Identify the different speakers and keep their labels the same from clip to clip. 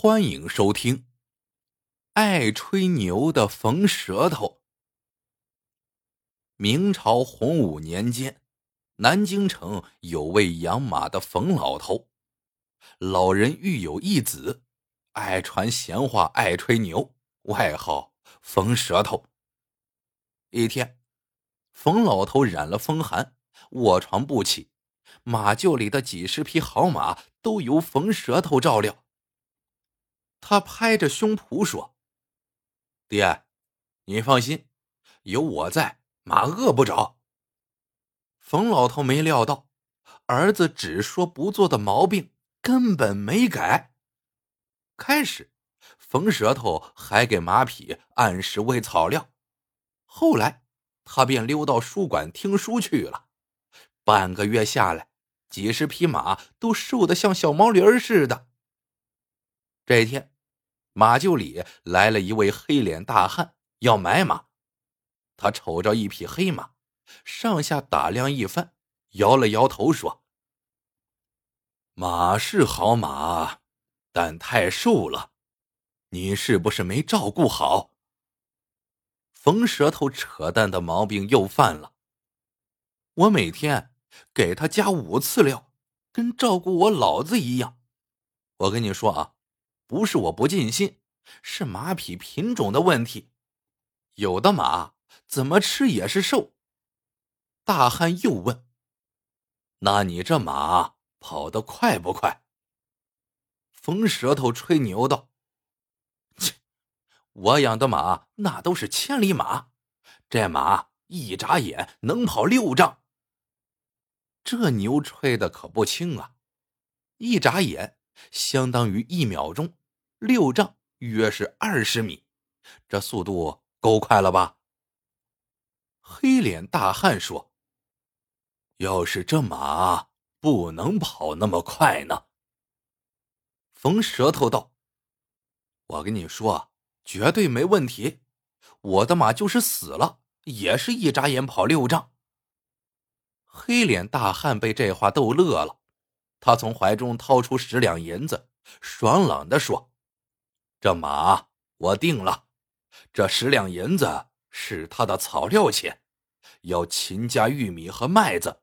Speaker 1: 欢迎收听。爱吹牛的冯舌头。明朝洪武年间，南京城有位养马的冯老头，老人育有一子，爱传闲话，爱吹牛，外号冯舌头。一天，冯老头染了风寒，卧床不起，马厩里的几十匹好马都由冯舌头照料。他拍着胸脯说：“爹，你放心，有我在，马饿不着。”冯老头没料到，儿子只说不做的毛病根本没改。开始，冯舌头还给马匹按时喂草料，后来他便溜到书馆听书去了。半个月下来，几十匹马都瘦得像小毛驴似的。这一天，马厩里来了一位黑脸大汉，要买马。他瞅着一匹黑马，上下打量一番，摇了摇头说：“马是好马，但太瘦了，你是不是没照顾好？”冯舌头扯淡的毛病又犯了。我每天给他加五次料，跟照顾我老子一样。我跟你说啊。不是我不尽心，是马匹品种的问题。有的马怎么吃也是瘦。大汉又问：“那你这马跑得快不快？”冯舌头吹牛道：“切，我养的马那都是千里马，这马一眨眼能跑六丈。这牛吹的可不轻啊！一眨眼相当于一秒钟。”六丈约是二十米，这速度够快了吧？黑脸大汉说：“要是这马不能跑那么快呢？”冯舌头道：“我跟你说，绝对没问题。我的马就是死了，也是一眨眼跑六丈。”黑脸大汉被这话逗乐了，他从怀中掏出十两银子，爽朗的说。这马我定了，这十两银子是他的草料钱，要勤加玉米和麦子。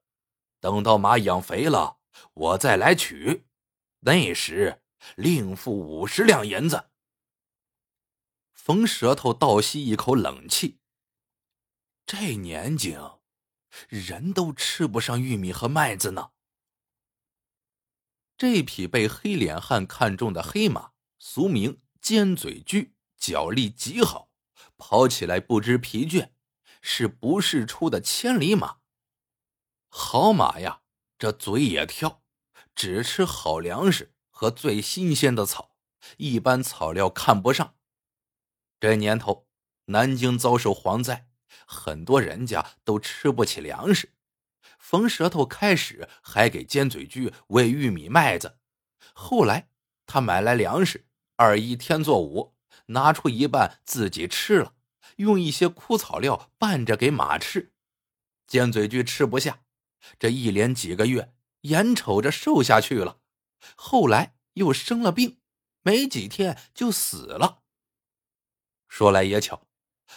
Speaker 1: 等到马养肥了，我再来取，那时另付五十两银子。冯舌头倒吸一口冷气，这年景，人都吃不上玉米和麦子呢。这匹被黑脸汉看中的黑马，俗名。尖嘴驹脚力极好，跑起来不知疲倦，是不世出的千里马。好马呀，这嘴也挑，只吃好粮食和最新鲜的草，一般草料看不上。这年头，南京遭受蝗灾，很多人家都吃不起粮食。冯舌头开始还给尖嘴驹喂玉米麦子，后来他买来粮食。二一天作五，拿出一半自己吃了，用一些枯草料拌着给马吃。尖嘴驹吃不下，这一连几个月，眼瞅着瘦下去了，后来又生了病，没几天就死了。说来也巧，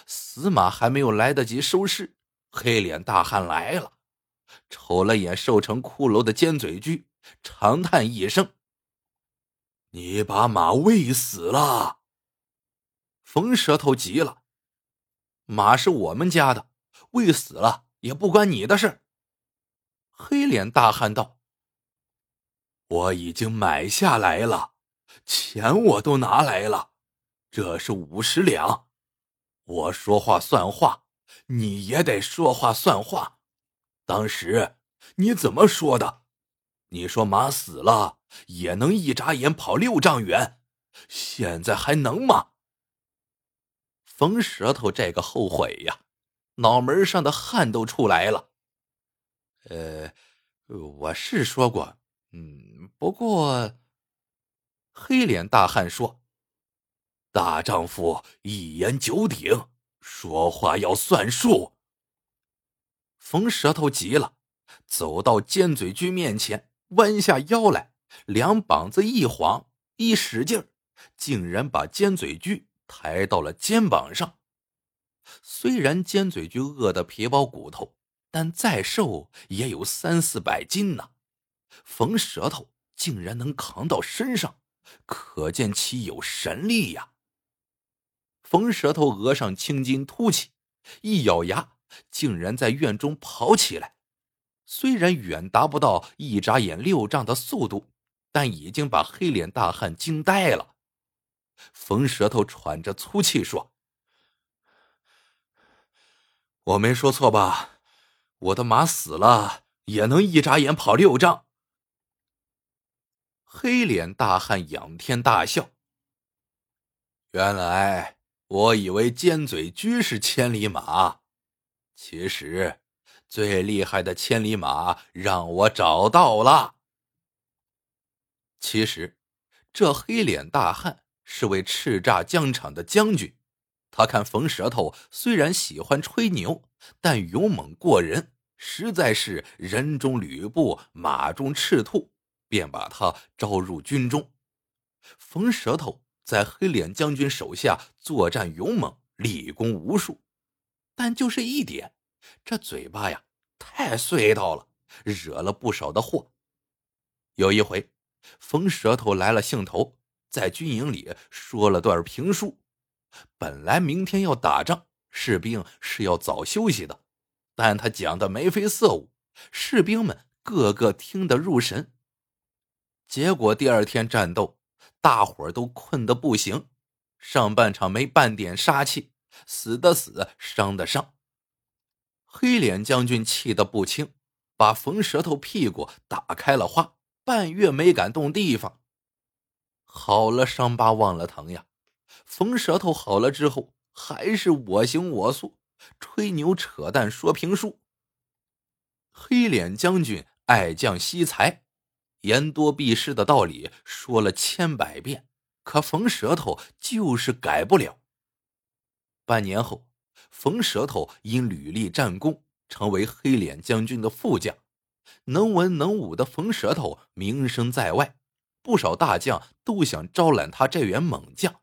Speaker 1: 死马还没有来得及收尸，黑脸大汉来了，瞅了眼瘦成骷髅的尖嘴驹，长叹一声。你把马喂死了！冯舌头急了，马是我们家的，喂死了也不关你的事。黑脸大汉道：“我已经买下来了，钱我都拿来了，这是五十两。我说话算话，你也得说话算话。当时你怎么说的？你说马死了。”也能一眨眼跑六丈远，现在还能吗？冯舌头这个后悔呀，脑门上的汗都出来了。呃，我是说过，嗯，不过，黑脸大汉说：“大丈夫一言九鼎，说话要算数。”冯舌头急了，走到尖嘴驹面前，弯下腰来。两膀子一晃，一使劲竟然把尖嘴驹抬到了肩膀上。虽然尖嘴驹饿得皮包骨头，但再瘦也有三四百斤呢。冯舌头竟然能扛到身上，可见其有神力呀！冯舌头额上青筋凸起，一咬牙，竟然在院中跑起来。虽然远达不到一眨眼六丈的速度，但已经把黑脸大汉惊呆了。冯舌头喘着粗气说：“我没说错吧？我的马死了也能一眨眼跑六丈。”黑脸大汉仰天大笑：“原来我以为尖嘴驹是千里马，其实最厉害的千里马让我找到了。其实，这黑脸大汉。”是位叱咤疆场的将军，他看冯舌头虽然喜欢吹牛，但勇猛过人，实在是人中吕布，马中赤兔，便把他招入军中。冯舌头在黑脸将军手下作战勇猛，立功无数，但就是一点，这嘴巴呀太碎叨了，惹了不少的祸。有一回，冯舌头来了兴头。在军营里说了段评书，本来明天要打仗，士兵是要早休息的，但他讲的眉飞色舞，士兵们个个听得入神。结果第二天战斗，大伙儿都困得不行，上半场没半点杀气，死的死，伤的伤。黑脸将军气得不轻，把冯舌头屁股打开了花，半月没敢动地方。好了，伤疤忘了疼呀。冯舌头好了之后，还是我行我素，吹牛扯淡说评书。黑脸将军爱将惜才，言多必失的道理说了千百遍，可冯舌头就是改不了。半年后，冯舌头因屡立战功，成为黑脸将军的副将。能文能武的冯舌头名声在外。不少大将都想招揽他这员猛将，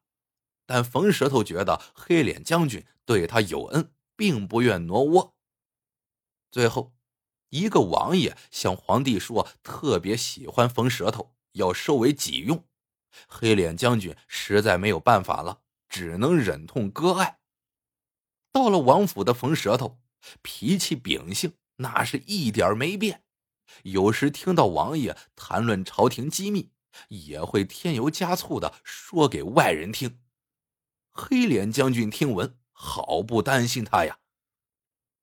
Speaker 1: 但冯舌头觉得黑脸将军对他有恩，并不愿挪窝。最后，一个王爷向皇帝说，特别喜欢冯舌头，要收为己用。黑脸将军实在没有办法了，只能忍痛割爱。到了王府的冯舌头，脾气秉性那是一点没变，有时听到王爷谈论朝廷机密。也会添油加醋的说给外人听。黑脸将军听闻，好不担心他呀。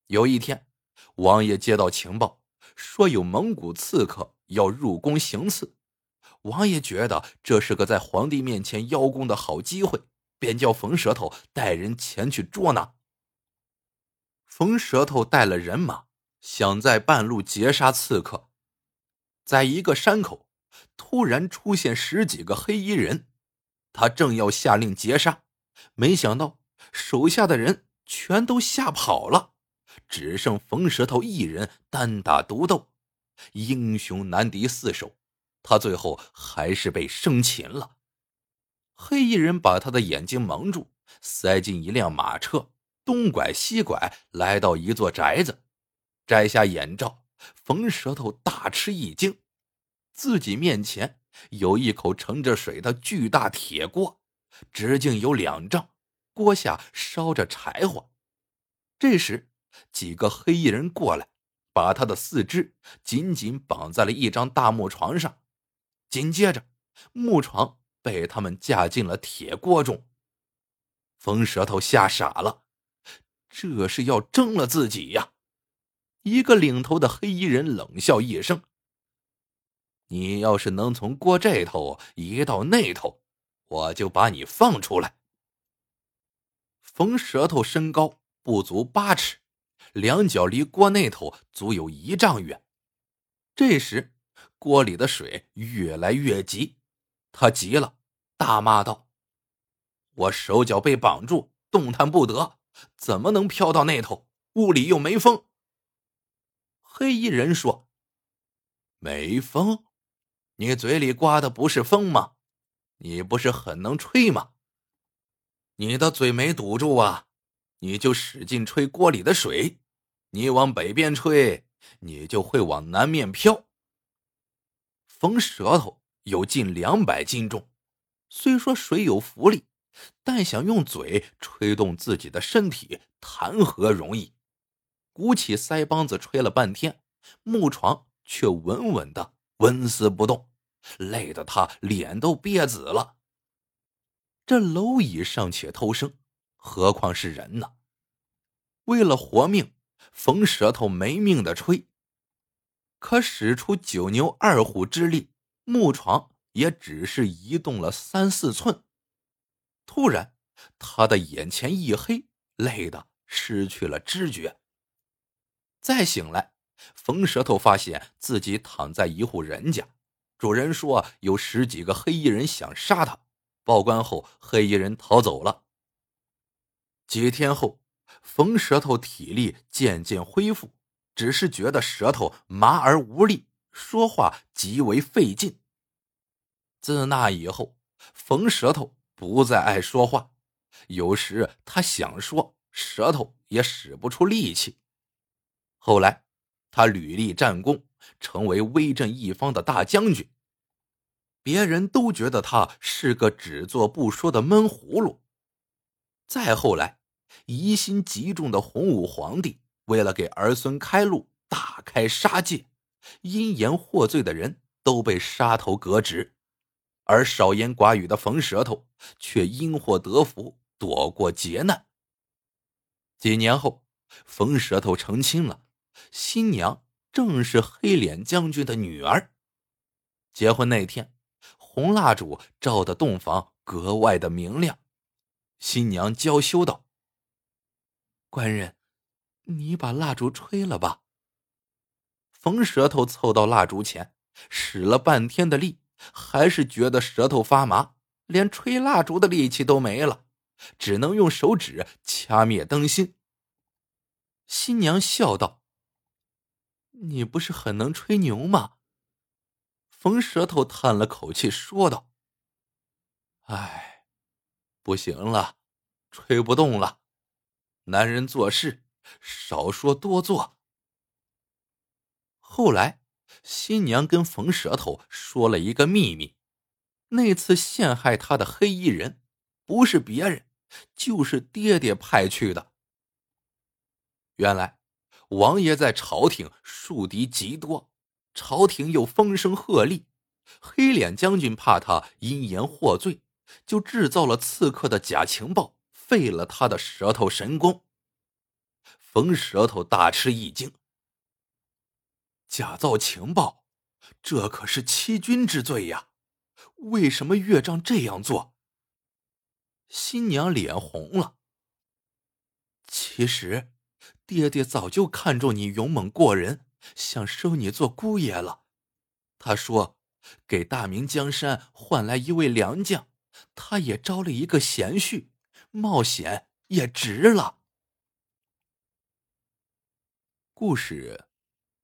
Speaker 1: 有一天，王爷接到情报，说有蒙古刺客要入宫行刺。王爷觉得这是个在皇帝面前邀功的好机会，便叫冯舌头带人前去捉拿。冯舌头带了人马，想在半路截杀刺客，在一个山口。突然出现十几个黑衣人，他正要下令截杀，没想到手下的人全都吓跑了，只剩冯舌头一人单打独斗，英雄难敌四手，他最后还是被生擒了。黑衣人把他的眼睛蒙住，塞进一辆马车，东拐西拐，来到一座宅子，摘下眼罩，冯舌头大吃一惊。自己面前有一口盛着水的巨大铁锅，直径有两丈，锅下烧着柴火。这时，几个黑衣人过来，把他的四肢紧紧绑在了一张大木床上。紧接着，木床被他们架进了铁锅中。冯舌头吓傻了，这是要蒸了自己呀！一个领头的黑衣人冷笑一声。你要是能从锅这头移到那头，我就把你放出来。冯舌头身高不足八尺，两脚离锅那头足有一丈远。这时，锅里的水越来越急，他急了，大骂道：“我手脚被绑住，动弹不得，怎么能飘到那头？屋里又没风。”黑衣人说：“没风。”你嘴里刮的不是风吗？你不是很能吹吗？你的嘴没堵住啊，你就使劲吹锅里的水。你往北边吹，你就会往南面飘。风舌头有近两百斤重，虽说水有浮力，但想用嘴吹动自己的身体，谈何容易？鼓起腮帮子吹了半天，木床却稳稳的纹丝不动，累得他脸都憋紫了。这蝼蚁尚且偷生，何况是人呢？为了活命。冯舌头没命的吹，可使出九牛二虎之力，木床也只是移动了三四寸。突然，他的眼前一黑，累得失去了知觉。再醒来，冯舌头发现自己躺在一户人家，主人说有十几个黑衣人想杀他，报官后黑衣人逃走了。几天后。冯舌头体力渐渐恢复，只是觉得舌头麻而无力，说话极为费劲。自那以后，冯舌头不再爱说话，有时他想说，舌头也使不出力气。后来，他屡立战功，成为威震一方的大将军，别人都觉得他是个只做不说的闷葫芦。再后来。疑心极重的洪武皇帝为了给儿孙开路，大开杀戒，因言获罪的人都被杀头革职，而少言寡语的冯舌头却因祸得福，躲过劫难。几年后，冯舌头成亲了，新娘正是黑脸将军的女儿。结婚那天，红蜡烛照的洞房格外的明亮，新娘娇羞道。官人，你把蜡烛吹了吧。冯舌头凑到蜡烛前，使了半天的力，还是觉得舌头发麻，连吹蜡烛的力气都没了，只能用手指掐灭灯芯。新娘笑道：“你不是很能吹牛吗？”冯舌头叹了口气，说道：“哎，不行了，吹不动了。”男人做事少说多做。后来，新娘跟冯舌头说了一个秘密：那次陷害她的黑衣人，不是别人，就是爹爹派去的。原来，王爷在朝廷树敌极多，朝廷又风声鹤唳，黑脸将军怕他因言获罪，就制造了刺客的假情报。废了他的舌头神功。冯舌头大吃一惊。假造情报，这可是欺君之罪呀！为什么岳丈这样做？新娘脸红了。其实，爹爹早就看中你勇猛过人，想收你做姑爷了。他说，给大明江山换来一位良将，他也招了一个贤婿。冒险也值了。故事